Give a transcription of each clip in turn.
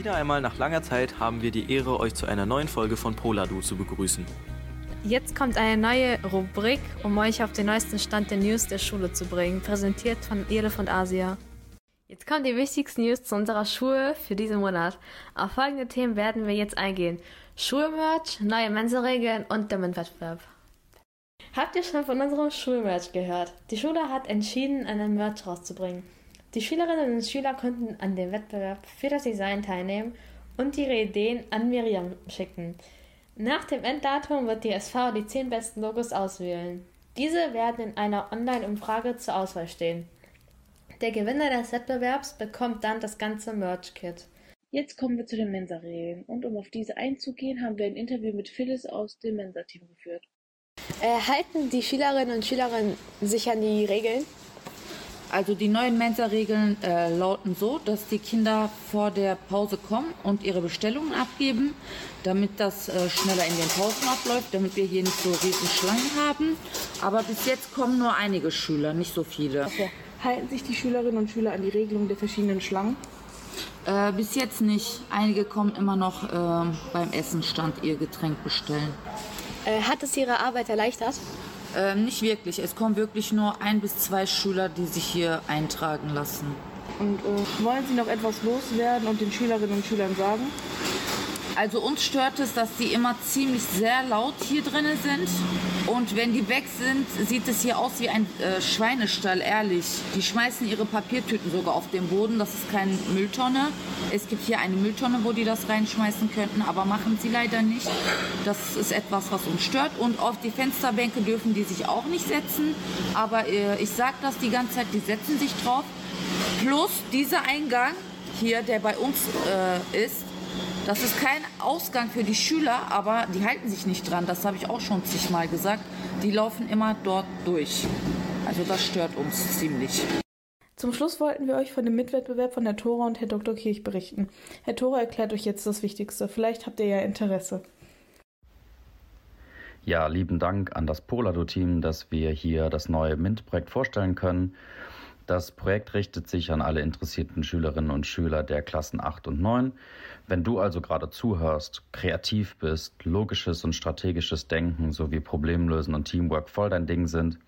Wieder einmal nach langer Zeit haben wir die Ehre, euch zu einer neuen Folge von Poladu zu begrüßen. Jetzt kommt eine neue Rubrik, um euch auf den neuesten Stand der News der Schule zu bringen, präsentiert von Elefant Asia. Jetzt kommen die wichtigsten News zu unserer Schule für diesen Monat. Auf folgende Themen werden wir jetzt eingehen. Schulmerch, neue Mensa-Regeln und der MINT-Wettbewerb. Habt ihr schon von unserem Schulmerch gehört? Die Schule hat entschieden, einen Merch rauszubringen. Die Schülerinnen und Schüler konnten an dem Wettbewerb für das Design teilnehmen und ihre Ideen an Miriam schicken. Nach dem Enddatum wird die SV die 10 besten Logos auswählen. Diese werden in einer Online-Umfrage zur Auswahl stehen. Der Gewinner des Wettbewerbs bekommt dann das ganze Merch-Kit. Jetzt kommen wir zu den Mensa-Regeln. Und um auf diese einzugehen, haben wir ein Interview mit Phyllis aus dem Mensa-Team geführt. Äh, halten die Schülerinnen und Schüler sich an die Regeln? Also die neuen Mensa-Regeln äh, lauten so, dass die Kinder vor der Pause kommen und ihre Bestellungen abgeben, damit das äh, schneller in den Pausen abläuft, damit wir hier nicht so riesen Schlangen haben. Aber bis jetzt kommen nur einige Schüler, nicht so viele. Okay. Halten sich die Schülerinnen und Schüler an die Regelung der verschiedenen Schlangen? Äh, bis jetzt nicht. Einige kommen immer noch äh, beim Essenstand ihr Getränk bestellen. Äh, hat es Ihre Arbeit erleichtert? Ähm, nicht wirklich. Es kommen wirklich nur ein bis zwei Schüler, die sich hier eintragen lassen. Und äh, wollen Sie noch etwas loswerden und den Schülerinnen und Schülern sagen? Also uns stört es, dass die immer ziemlich sehr laut hier drinnen sind. Und wenn die weg sind, sieht es hier aus wie ein äh, Schweinestall, ehrlich. Die schmeißen ihre Papiertüten sogar auf den Boden. Das ist keine Mülltonne. Es gibt hier eine Mülltonne, wo die das reinschmeißen könnten, aber machen sie leider nicht. Das ist etwas, was uns stört. Und auf die Fensterbänke dürfen die sich auch nicht setzen. Aber äh, ich sage das die ganze Zeit, die setzen sich drauf. Plus dieser Eingang hier, der bei uns äh, ist, das ist kein Ausgang für die Schüler, aber die halten sich nicht dran. Das habe ich auch schon zigmal gesagt. Die laufen immer dort durch. Also das stört uns ziemlich. Zum Schluss wollten wir euch von dem Mitwettbewerb von Herr Thora und Herr Dr. Kirch berichten. Herr Thora erklärt euch jetzt das Wichtigste. Vielleicht habt ihr ja Interesse. Ja, lieben Dank an das Polado-Team, dass wir hier das neue MINT-Projekt vorstellen können. Das Projekt richtet sich an alle interessierten Schülerinnen und Schüler der Klassen 8 und 9. Wenn du also gerade zuhörst, kreativ bist, logisches und strategisches Denken sowie Problemlösen und Teamwork voll dein Ding sind,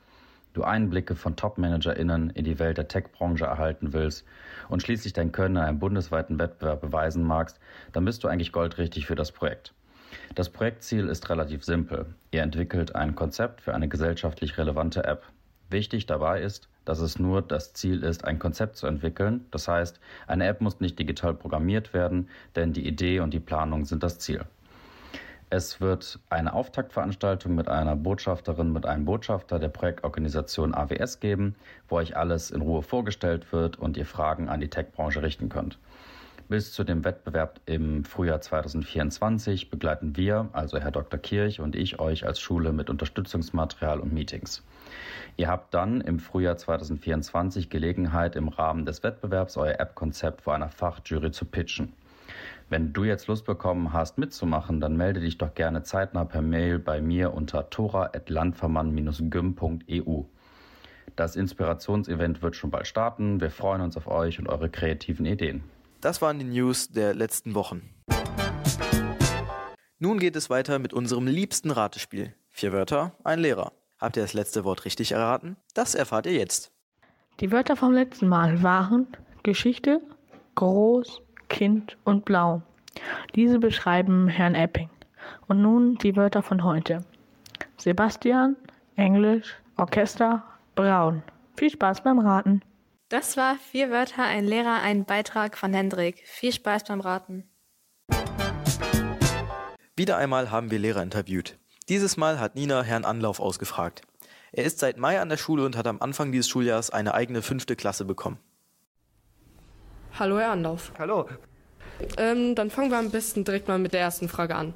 du Einblicke von Top-ManagerInnen in die Welt der Tech-Branche erhalten willst und schließlich dein Können in einem bundesweiten Wettbewerb beweisen magst, dann bist du eigentlich goldrichtig für das Projekt. Das Projektziel ist relativ simpel. Ihr entwickelt ein Konzept für eine gesellschaftlich relevante App. Wichtig dabei ist, dass es nur das Ziel ist, ein Konzept zu entwickeln. Das heißt, eine App muss nicht digital programmiert werden, denn die Idee und die Planung sind das Ziel. Es wird eine Auftaktveranstaltung mit einer Botschafterin, mit einem Botschafter der Projektorganisation AWS geben, wo euch alles in Ruhe vorgestellt wird und ihr Fragen an die Tech-Branche richten könnt. Bis zu dem Wettbewerb im Frühjahr 2024 begleiten wir, also Herr Dr. Kirch und ich, euch als Schule mit Unterstützungsmaterial und Meetings. Ihr habt dann im Frühjahr 2024 Gelegenheit, im Rahmen des Wettbewerbs euer App-Konzept vor einer Fachjury zu pitchen. Wenn du jetzt Lust bekommen hast, mitzumachen, dann melde dich doch gerne zeitnah per Mail bei mir unter tora.landvermann-gym.eu. Das Inspirationsevent wird schon bald starten. Wir freuen uns auf euch und eure kreativen Ideen. Das waren die News der letzten Wochen. Nun geht es weiter mit unserem liebsten Ratespiel. Vier Wörter, ein Lehrer. Habt ihr das letzte Wort richtig erraten? Das erfahrt ihr jetzt. Die Wörter vom letzten Mal waren Geschichte, groß, Kind und blau. Diese beschreiben Herrn Epping. Und nun die Wörter von heute. Sebastian, Englisch, Orchester, Braun. Viel Spaß beim Raten. Das war vier Wörter, ein Lehrer, ein Beitrag von Hendrik. Viel Spaß beim Raten. Wieder einmal haben wir Lehrer interviewt. Dieses Mal hat Nina Herrn Anlauf ausgefragt. Er ist seit Mai an der Schule und hat am Anfang dieses Schuljahres eine eigene fünfte Klasse bekommen. Hallo, Herr Anlauf. Hallo. Ähm, dann fangen wir am besten direkt mal mit der ersten Frage an.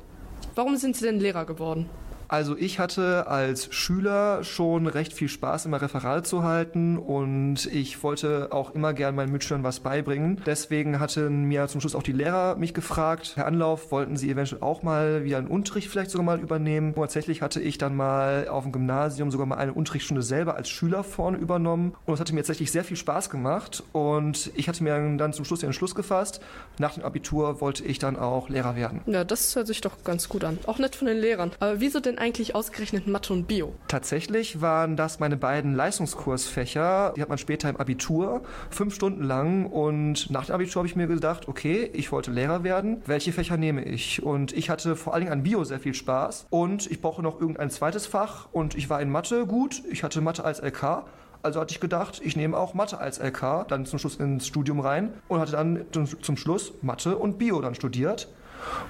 Warum sind Sie denn Lehrer geworden? Also ich hatte als Schüler schon recht viel Spaß, immer Referat zu halten und ich wollte auch immer gern meinen Mitschülern was beibringen. Deswegen hatten mir zum Schluss auch die Lehrer mich gefragt, Herr Anlauf, wollten Sie eventuell auch mal wieder einen Unterricht vielleicht sogar mal übernehmen? Und tatsächlich hatte ich dann mal auf dem Gymnasium sogar mal eine Unterrichtsstunde selber als Schüler vorne übernommen und es hatte mir tatsächlich sehr viel Spaß gemacht und ich hatte mir dann zum Schluss den Entschluss gefasst, nach dem Abitur wollte ich dann auch Lehrer werden. Ja, das hört sich doch ganz gut an. Auch nett von den Lehrern. Aber wieso denn eigentlich ausgerechnet Mathe und Bio? Tatsächlich waren das meine beiden Leistungskursfächer. Die hat man später im Abitur, fünf Stunden lang. Und nach dem Abitur habe ich mir gedacht, okay, ich wollte Lehrer werden. Welche Fächer nehme ich? Und ich hatte vor allen Dingen an Bio sehr viel Spaß. Und ich brauche noch irgendein zweites Fach. Und ich war in Mathe gut. Ich hatte Mathe als LK. Also hatte ich gedacht, ich nehme auch Mathe als LK, dann zum Schluss ins Studium rein und hatte dann zum Schluss Mathe und Bio dann studiert.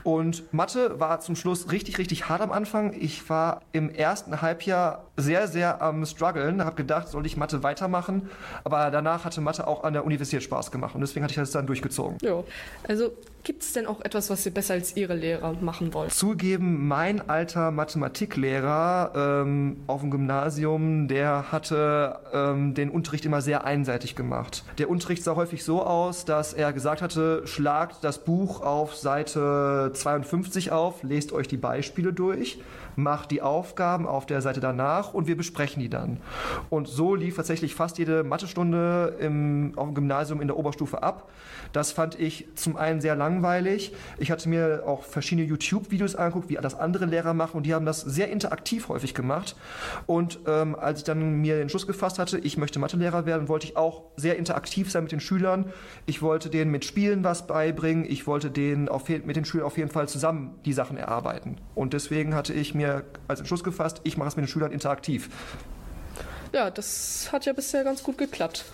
Und Mathe war zum Schluss richtig, richtig hart am Anfang. Ich war im ersten Halbjahr sehr, sehr am struggeln, habe gedacht, soll ich Mathe weitermachen, aber danach hatte Mathe auch an der Universität Spaß gemacht und deswegen hatte ich das dann durchgezogen. Ja, also gibt es denn auch etwas, was ihr besser als Ihre Lehrer machen wollt? Zugeben, mein alter Mathematiklehrer ähm, auf dem Gymnasium, der hatte ähm, den Unterricht immer sehr einseitig gemacht. Der Unterricht sah häufig so aus, dass er gesagt hatte, schlagt das Buch auf Seite 52 auf, lest euch die Beispiele durch macht die Aufgaben auf der Seite danach und wir besprechen die dann. Und so lief tatsächlich fast jede Mathestunde im, auf dem Gymnasium in der Oberstufe ab. Das fand ich zum einen sehr langweilig. Ich hatte mir auch verschiedene YouTube-Videos angeguckt, wie das andere Lehrer machen und die haben das sehr interaktiv häufig gemacht. Und ähm, als ich dann mir den Schluss gefasst hatte, ich möchte Mathelehrer werden, wollte ich auch sehr interaktiv sein mit den Schülern. Ich wollte denen mit Spielen was beibringen. Ich wollte denen auf, mit den Schülern auf jeden Fall zusammen die Sachen erarbeiten. Und deswegen hatte ich mir mir als Entschluss gefasst, ich mache es mit den Schülern interaktiv. Ja, das hat ja bisher ganz gut geklappt.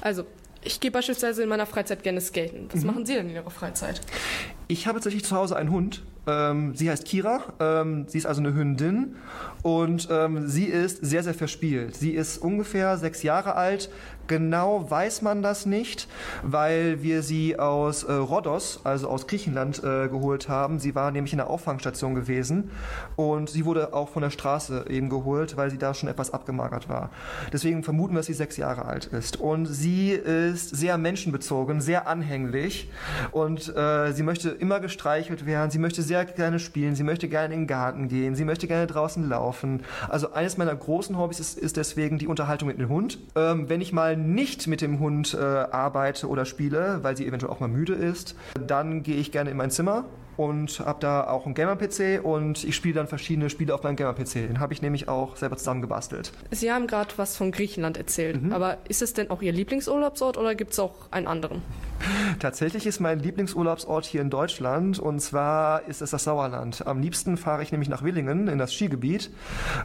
Also, ich gehe beispielsweise in meiner Freizeit gerne skaten. Was mhm. machen Sie denn in Ihrer Freizeit? Ich habe tatsächlich zu Hause einen Hund. Ähm, sie heißt Kira. Ähm, sie ist also eine Hündin und ähm, sie ist sehr, sehr verspielt. Sie ist ungefähr sechs Jahre alt, Genau weiß man das nicht, weil wir sie aus äh, Rhodos, also aus Griechenland, äh, geholt haben. Sie war nämlich in der Auffangstation gewesen und sie wurde auch von der Straße eben geholt, weil sie da schon etwas abgemagert war. Deswegen vermuten wir, dass sie sechs Jahre alt ist. Und sie ist sehr menschenbezogen, sehr anhänglich und äh, sie möchte immer gestreichelt werden. Sie möchte sehr gerne spielen. Sie möchte gerne in den Garten gehen. Sie möchte gerne draußen laufen. Also eines meiner großen Hobbys ist, ist deswegen die Unterhaltung mit dem Hund. Ähm, wenn ich mal nicht mit dem Hund äh, arbeite oder spiele, weil sie eventuell auch mal müde ist, dann gehe ich gerne in mein Zimmer und habe da auch einen Gamer-PC und ich spiele dann verschiedene Spiele auf meinem Gamer-PC. Den habe ich nämlich auch selber zusammengebastelt. Sie haben gerade was von Griechenland erzählt, mhm. aber ist es denn auch Ihr Lieblingsurlaubsort oder gibt es auch einen anderen? Tatsächlich ist mein Lieblingsurlaubsort hier in Deutschland und zwar ist es das Sauerland. Am liebsten fahre ich nämlich nach Willingen in das Skigebiet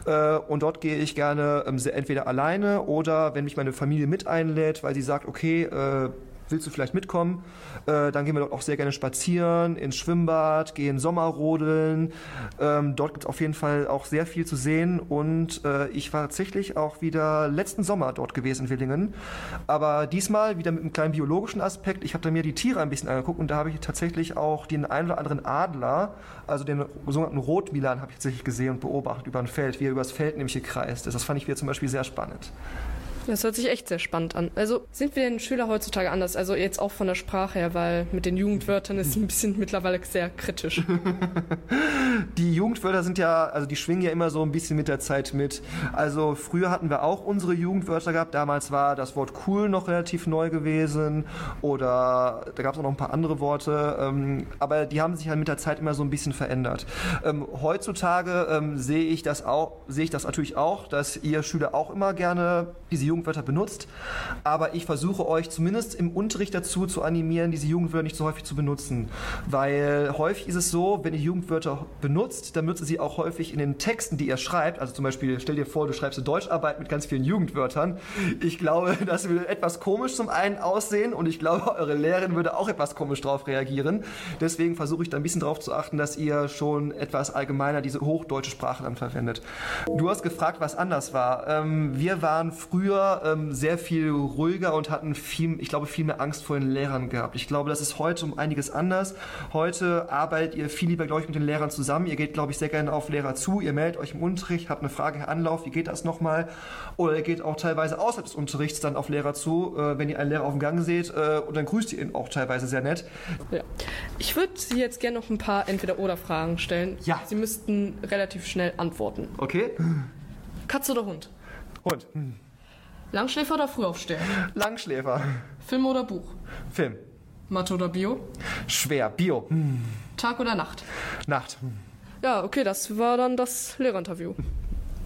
äh, und dort gehe ich gerne ähm, entweder alleine oder wenn mich meine Familie mit einlädt, weil sie sagt, okay, äh, willst du vielleicht mitkommen? Äh, dann gehen wir dort auch sehr gerne spazieren, ins Schwimmbad, gehen Sommerrodeln. Ähm, dort gibt es auf jeden Fall auch sehr viel zu sehen und äh, ich war tatsächlich auch wieder letzten Sommer dort gewesen in Willingen. Aber diesmal wieder mit einem kleinen biologischen Aspekt. Ich habe da mir die Tiere ein bisschen angeguckt und da habe ich tatsächlich auch den einen oder anderen Adler, also den sogenannten Rotmilan, habe ich tatsächlich gesehen und beobachtet über ein Feld, wie er übers Feld nämlich gekreist ist. Das fand ich wieder zum Beispiel sehr spannend. Das hört sich echt sehr spannend an. Also sind wir denn Schüler heutzutage anders? Also jetzt auch von der Sprache her, weil mit den Jugendwörtern ist ein bisschen mittlerweile sehr kritisch. die Jugendwörter sind ja, also die schwingen ja immer so ein bisschen mit der Zeit mit. Also früher hatten wir auch unsere Jugendwörter gehabt. Damals war das Wort cool noch relativ neu gewesen oder da gab es auch noch ein paar andere Worte. Ähm, aber die haben sich halt mit der Zeit immer so ein bisschen verändert. Ähm, heutzutage ähm, sehe ich das auch, sehe ich das natürlich auch, dass ihr Schüler auch immer gerne diese Jugendwörter benutzt, aber ich versuche euch zumindest im Unterricht dazu zu animieren, diese Jugendwörter nicht so häufig zu benutzen. Weil häufig ist es so, wenn ihr Jugendwörter benutzt, dann benutzt ihr sie auch häufig in den Texten, die ihr schreibt. Also zum Beispiel, stell dir vor, du schreibst eine Deutscharbeit mit ganz vielen Jugendwörtern. Ich glaube, das würde etwas komisch zum einen aussehen und ich glaube, eure Lehrerin würde auch etwas komisch darauf reagieren. Deswegen versuche ich da ein bisschen darauf zu achten, dass ihr schon etwas allgemeiner diese hochdeutsche Sprache dann verwendet. Du hast gefragt, was anders war. Ähm, wir waren früher früher ähm, sehr viel ruhiger und hatten viel, ich glaube, viel mehr Angst vor den Lehrern gehabt. Ich glaube, das ist heute um einiges anders. Heute arbeitet ihr viel lieber, glaube ich, mit den Lehrern zusammen. Ihr geht, glaube ich, sehr gerne auf Lehrer zu. Ihr meldet euch im Unterricht, habt eine Frage, Herr Anlauf, wie geht das nochmal? Oder ihr geht auch teilweise außerhalb des Unterrichts dann auf Lehrer zu, äh, wenn ihr einen Lehrer auf dem Gang seht. Äh, und dann grüßt ihr ihn auch teilweise sehr nett. Ja. Ich würde Sie jetzt gerne noch ein paar Entweder-Oder-Fragen stellen. Ja. Sie müssten relativ schnell antworten. Okay? Katze oder Hund? Hund. Langschläfer oder Frühaufsteher? Langschläfer. Film oder Buch? Film. Mathe oder Bio? Schwer. Bio. Tag oder Nacht? Nacht. Ja, okay, das war dann das Lehrerinterview.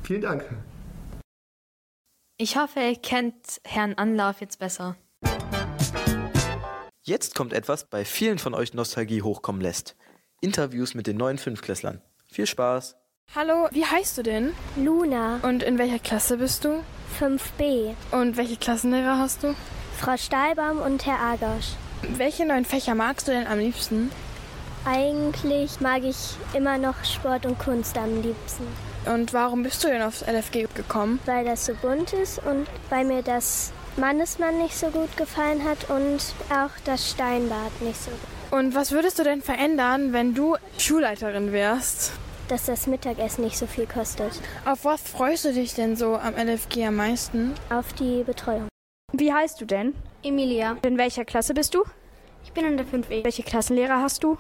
Vielen Dank. Ich hoffe, ihr kennt Herrn Anlauf jetzt besser. Jetzt kommt etwas bei vielen von euch Nostalgie hochkommen lässt. Interviews mit den neuen Fünfklässlern. Viel Spaß! Hallo, wie heißt du denn? Luna, Und in welcher Klasse bist du? 5b. Und welche Klassenlehrer hast du? Frau Stahlbaum und Herr Agasch. Welche neuen Fächer magst du denn am liebsten? Eigentlich mag ich immer noch Sport und Kunst am liebsten, Und warum bist du denn aufs LFG gekommen? weil das so bunt ist und weil mir das Mannesmann nicht so gut gefallen hat und auch das Steinbad nicht so gut. Und was würdest du denn verändern, wenn du Schulleiterin wärst? Dass das Mittagessen nicht so viel kostet. Auf was freust du dich denn so am LFG am meisten? Auf die Betreuung. Wie heißt du denn? Emilia, In welcher Klasse bist du? ich bin in der 5e. Welche Klassenlehrer hast du?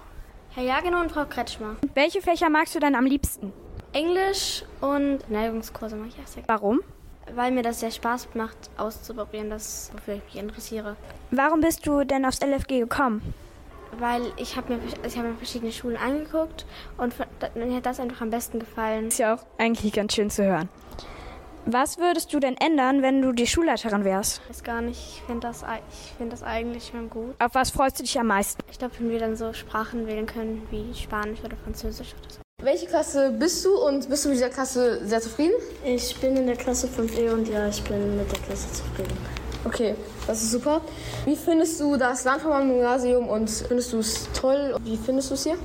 Herr Jageno und Frau Kretschmer. Welche Fächer magst du denn am liebsten? Englisch und Neigungskurse mache ich auch sehr gerne. Warum? Weil mir das sehr Spaß macht, auszuprobieren, das, wofür ich mich interessiere. Warum bist du denn aufs LFG gekommen? Weil ich habe mir, ich hab mir verschiedene Schulen angeguckt und mir hat das einfach am besten gefallen. Ist ja auch eigentlich ganz schön zu hören. Was würdest du denn ändern, wenn du die Schulleiterin wärst? Ich weiß gar nicht, ich finde das, ich find das eigentlich schon gut. Auf was freust du dich am meisten? Ich glaube, wenn wir dann so Sprachen wählen können wie Spanisch oder Französisch oder so. Welche Klasse bist du und bist du mit dieser Klasse sehr zufrieden? Ich bin in der Klasse 5e und ja, ich bin mit der Klasse zufrieden. Okay, das ist super. Wie findest du das Landvermann-Gymnasium und findest du es toll? Wie findest du es hier?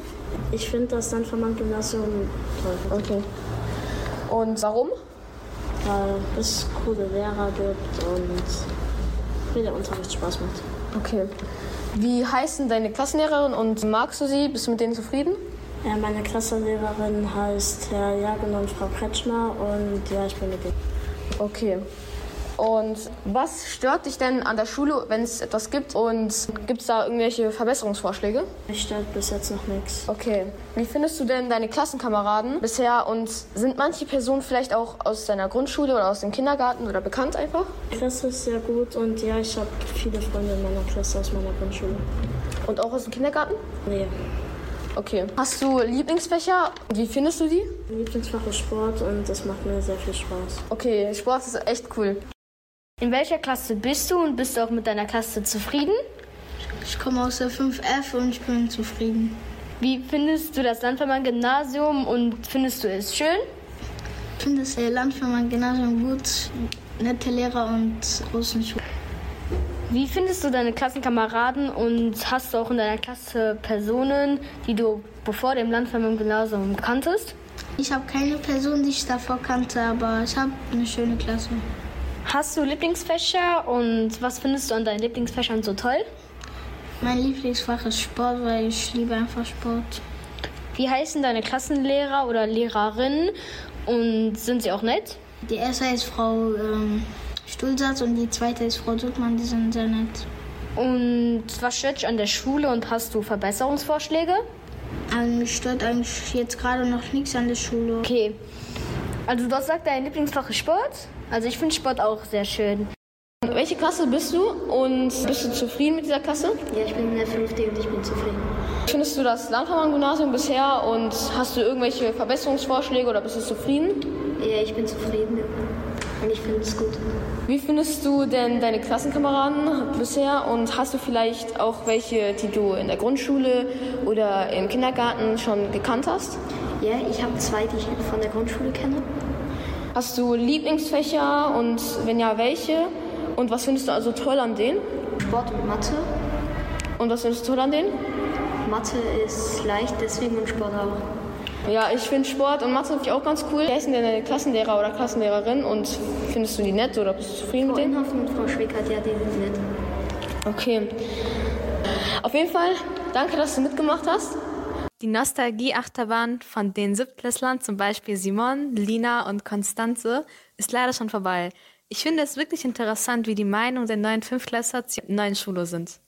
Ich finde das Landvermann-Gymnasium toll. Okay. Und warum? Weil es coole Lehrer gibt und mir der Unterricht Spaß macht. Okay. Wie heißen deine Klassenlehrerin und magst du sie? Bist du mit denen zufrieden? Ja, meine Klassenlehrerin heißt Herr Jagen und Frau Kretschmer und ja, ich bin mit denen. Okay. Und was stört dich denn an der Schule, wenn es etwas gibt? Und gibt es da irgendwelche Verbesserungsvorschläge? Mich stört bis jetzt noch nichts. Okay. Wie findest du denn deine Klassenkameraden bisher? Und sind manche Personen vielleicht auch aus deiner Grundschule oder aus dem Kindergarten oder bekannt einfach? Die Klasse ist sehr gut und ja, ich habe viele Freunde in meiner Klasse aus meiner Grundschule. Und auch aus dem Kindergarten? Nee. Okay. Hast du Lieblingsfächer? Wie findest du die? Lieblingsfach ist Sport und das macht mir sehr viel Spaß. Okay, Sport ist echt cool. In welcher Klasse bist du und bist du auch mit deiner Klasse zufrieden? Ich komme aus der 5F und ich bin zufrieden. Wie findest du das Landvermann-Gymnasium und findest du es schön? Ich finde das Landvermann-Gymnasium gut, nette Lehrer und Außenschule. Wie findest du deine Klassenkameraden und hast du auch in deiner Klasse Personen, die du bevor dem Landvermann-Gymnasium kanntest? Ich habe keine Person, die ich davor kannte, aber ich habe eine schöne Klasse. Hast du Lieblingsfächer und was findest du an deinen Lieblingsfächern so toll? Mein Lieblingsfach ist Sport, weil ich liebe einfach Sport. Wie heißen deine Klassenlehrer oder Lehrerinnen und sind sie auch nett? Die erste ist Frau ähm, Stulsatz und die zweite ist Frau Duttmann, die sind sehr nett. Und was stört dich an der Schule und hast du Verbesserungsvorschläge? Also mich stört eigentlich jetzt gerade noch nichts an der Schule. Okay. Also du hast gesagt, dein Lieblingsfach ist Sport? Also ich finde Sport auch sehr schön. Welche Klasse bist du und bist du zufrieden mit dieser Klasse? Ja, ich bin in der 5D und ich bin zufrieden. Findest du das Landvermann-Gymnasium bisher und hast du irgendwelche Verbesserungsvorschläge oder bist du zufrieden? Ja, ich bin zufrieden und ich finde es gut. Wie findest du denn deine Klassenkameraden bisher und hast du vielleicht auch welche, die du in der Grundschule oder im Kindergarten schon gekannt hast? Ja, ich habe zwei, die ich von der Grundschule kenne. Hast du Lieblingsfächer und wenn ja, welche? Und was findest du also toll an denen? Sport und Mathe. Und was findest du toll an denen? Mathe ist leicht, deswegen und Sport auch. Ja, ich finde Sport und Mathe auch ganz cool. Wer ist denn deine Klassenlehrer oder Klassenlehrerin und findest du die nett oder bist du zufrieden Frau mit denen? Inhoffen und Frau Schwickert, ja, die sind nett. Okay. Auf jeden Fall, danke, dass du mitgemacht hast. Die Nostalgie-Achterbahn von den Siebtklässlern, zum Beispiel Simon, Lina und Konstanze, ist leider schon vorbei. Ich finde es wirklich interessant, wie die Meinungen der neuen Fünftklässler zur neuen Schule sind.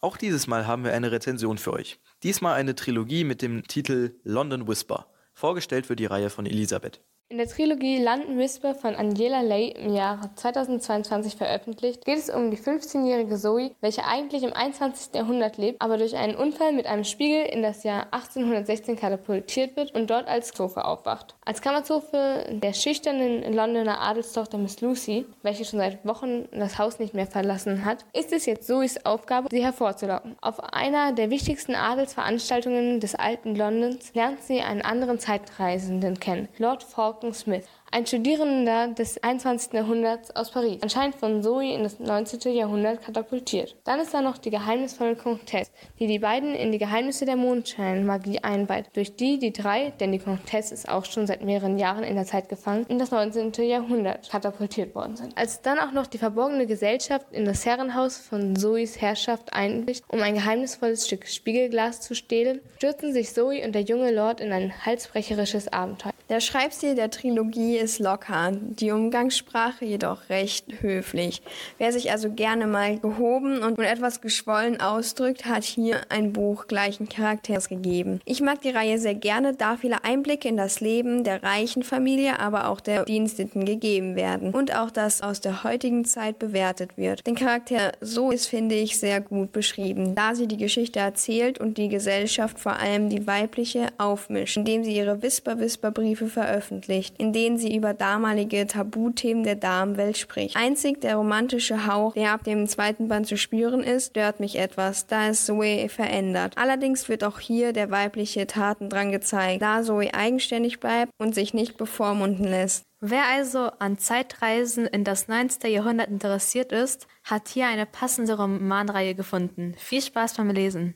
Auch dieses Mal haben wir eine Rezension für euch. Diesmal eine Trilogie mit dem Titel London Whisper. Vorgestellt wird die Reihe von Elisabeth. In der Trilogie London Whisper von Angela Lay im Jahre 2022 veröffentlicht, geht es um die 15-jährige Zoe, welche eigentlich im 21. Jahrhundert lebt, aber durch einen Unfall mit einem Spiegel in das Jahr 1816 katapultiert wird und dort als Zofe aufwacht. Als Kammerzofe der schüchternen Londoner Adelstochter Miss Lucy, welche schon seit Wochen das Haus nicht mehr verlassen hat, ist es jetzt Zoes Aufgabe, sie hervorzulocken. Auf einer der wichtigsten Adelsveranstaltungen des alten Londons lernt sie einen anderen Zeitreisenden kennen, Lord Falcon Smith, ein Studierender des 21. Jahrhunderts aus Paris, anscheinend von Zoe in das 19. Jahrhundert katapultiert. Dann ist da noch die geheimnisvolle Comtesse, die die beiden in die Geheimnisse der Mondscheinmagie einweiht, durch die die drei, denn die Comtesse ist auch schon seit mehreren Jahren in der Zeit gefangen, in das 19. Jahrhundert katapultiert worden sind. Als dann auch noch die verborgene Gesellschaft in das Herrenhaus von Zoes Herrschaft einbricht, um ein geheimnisvolles Stück Spiegelglas zu stehlen, stürzen sich Zoe und der junge Lord in ein halsbrecherisches Abenteuer. Der Schreibstil der Trilogie ist locker, die Umgangssprache jedoch recht höflich. Wer sich also gerne mal gehoben und etwas geschwollen ausdrückt, hat hier ein Buch gleichen Charakters gegeben. Ich mag die Reihe sehr gerne, da viele Einblicke in das Leben der reichen Familie, aber auch der Diensteten gegeben werden und auch das aus der heutigen Zeit bewertet wird. Den Charakter so ist, finde ich, sehr gut beschrieben, da sie die Geschichte erzählt und die Gesellschaft, vor allem die weibliche, aufmischt, indem sie ihre Whisper-Whisper-Briefe veröffentlicht, in denen sie über damalige Tabuthemen der Damenwelt spricht. Einzig der romantische Hauch, der ab dem zweiten Band zu spüren ist, stört mich etwas, da es Zoe verändert. Allerdings wird auch hier der weibliche Tatendrang gezeigt, da Zoe eigenständig bleibt und sich nicht bevormunden lässt. Wer also an Zeitreisen in das 19. Jahrhundert interessiert ist, hat hier eine passende Romanreihe gefunden. Viel Spaß beim Lesen.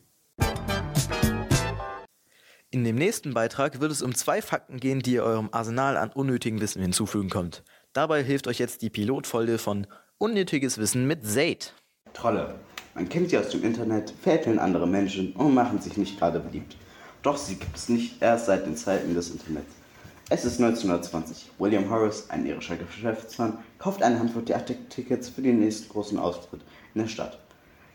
In dem nächsten Beitrag wird es um zwei Fakten gehen, die ihr eurem Arsenal an unnötigem Wissen hinzufügen könnt. Dabei hilft euch jetzt die Pilotfolge von Unnötiges Wissen mit Zaid. Trolle. Man kennt sie aus dem Internet, veräppeln andere Menschen und machen sich nicht gerade beliebt. Doch sie gibt es nicht erst seit den Zeiten des Internets. Es ist 1920. William Horace, ein irischer Geschäftsmann, kauft eine Handvoll Theatertickets für den nächsten großen Auftritt in der Stadt.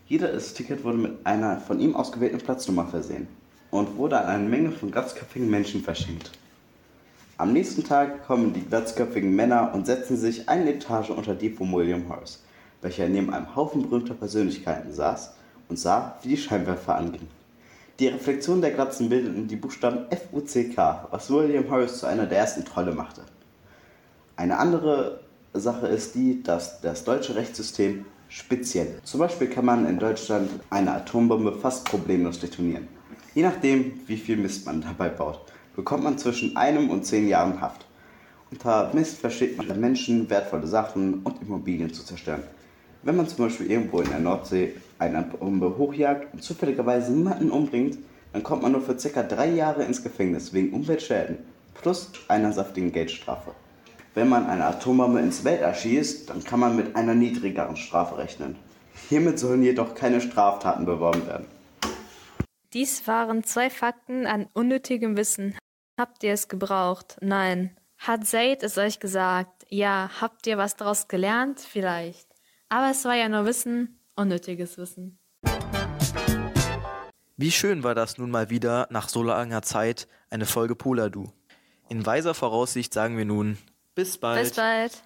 Jedes Ticket wurde mit einer von ihm ausgewählten Platznummer versehen und wurde an eine Menge von glatzköpfigen Menschen verschenkt. Am nächsten Tag kommen die glatzköpfigen Männer und setzen sich eine Etage unter die von William Horace, welcher neben einem Haufen berühmter Persönlichkeiten saß und sah, wie die Scheinwerfer angingen. Die Reflexion der Glatzen bildeten die Buchstaben F-U-C-K, was William Horace zu einer der ersten Trolle machte. Eine andere Sache ist die, dass das deutsche Rechtssystem speziell ist. Zum Beispiel kann man in Deutschland eine Atombombe fast problemlos detonieren. Je nachdem, wie viel Mist man dabei baut, bekommt man zwischen einem und zehn Jahren Haft. Unter Mist versteht man Menschen, wertvolle Sachen und Immobilien zu zerstören. Wenn man zum Beispiel irgendwo in der Nordsee eine Bombe hochjagt und zufälligerweise niemanden umbringt, dann kommt man nur für ca. drei Jahre ins Gefängnis wegen Umweltschäden plus einer saftigen Geldstrafe. Wenn man eine Atombombe ins Weltall schießt, dann kann man mit einer niedrigeren Strafe rechnen. Hiermit sollen jedoch keine Straftaten beworben werden. Dies waren zwei Fakten an unnötigem Wissen. Habt ihr es gebraucht? Nein. Hat Zaid es euch gesagt? Ja. Habt ihr was daraus gelernt? Vielleicht. Aber es war ja nur Wissen, unnötiges Wissen. Wie schön war das nun mal wieder nach so langer Zeit eine Folge Poladu. In weiser Voraussicht sagen wir nun bis bald. Bis bald.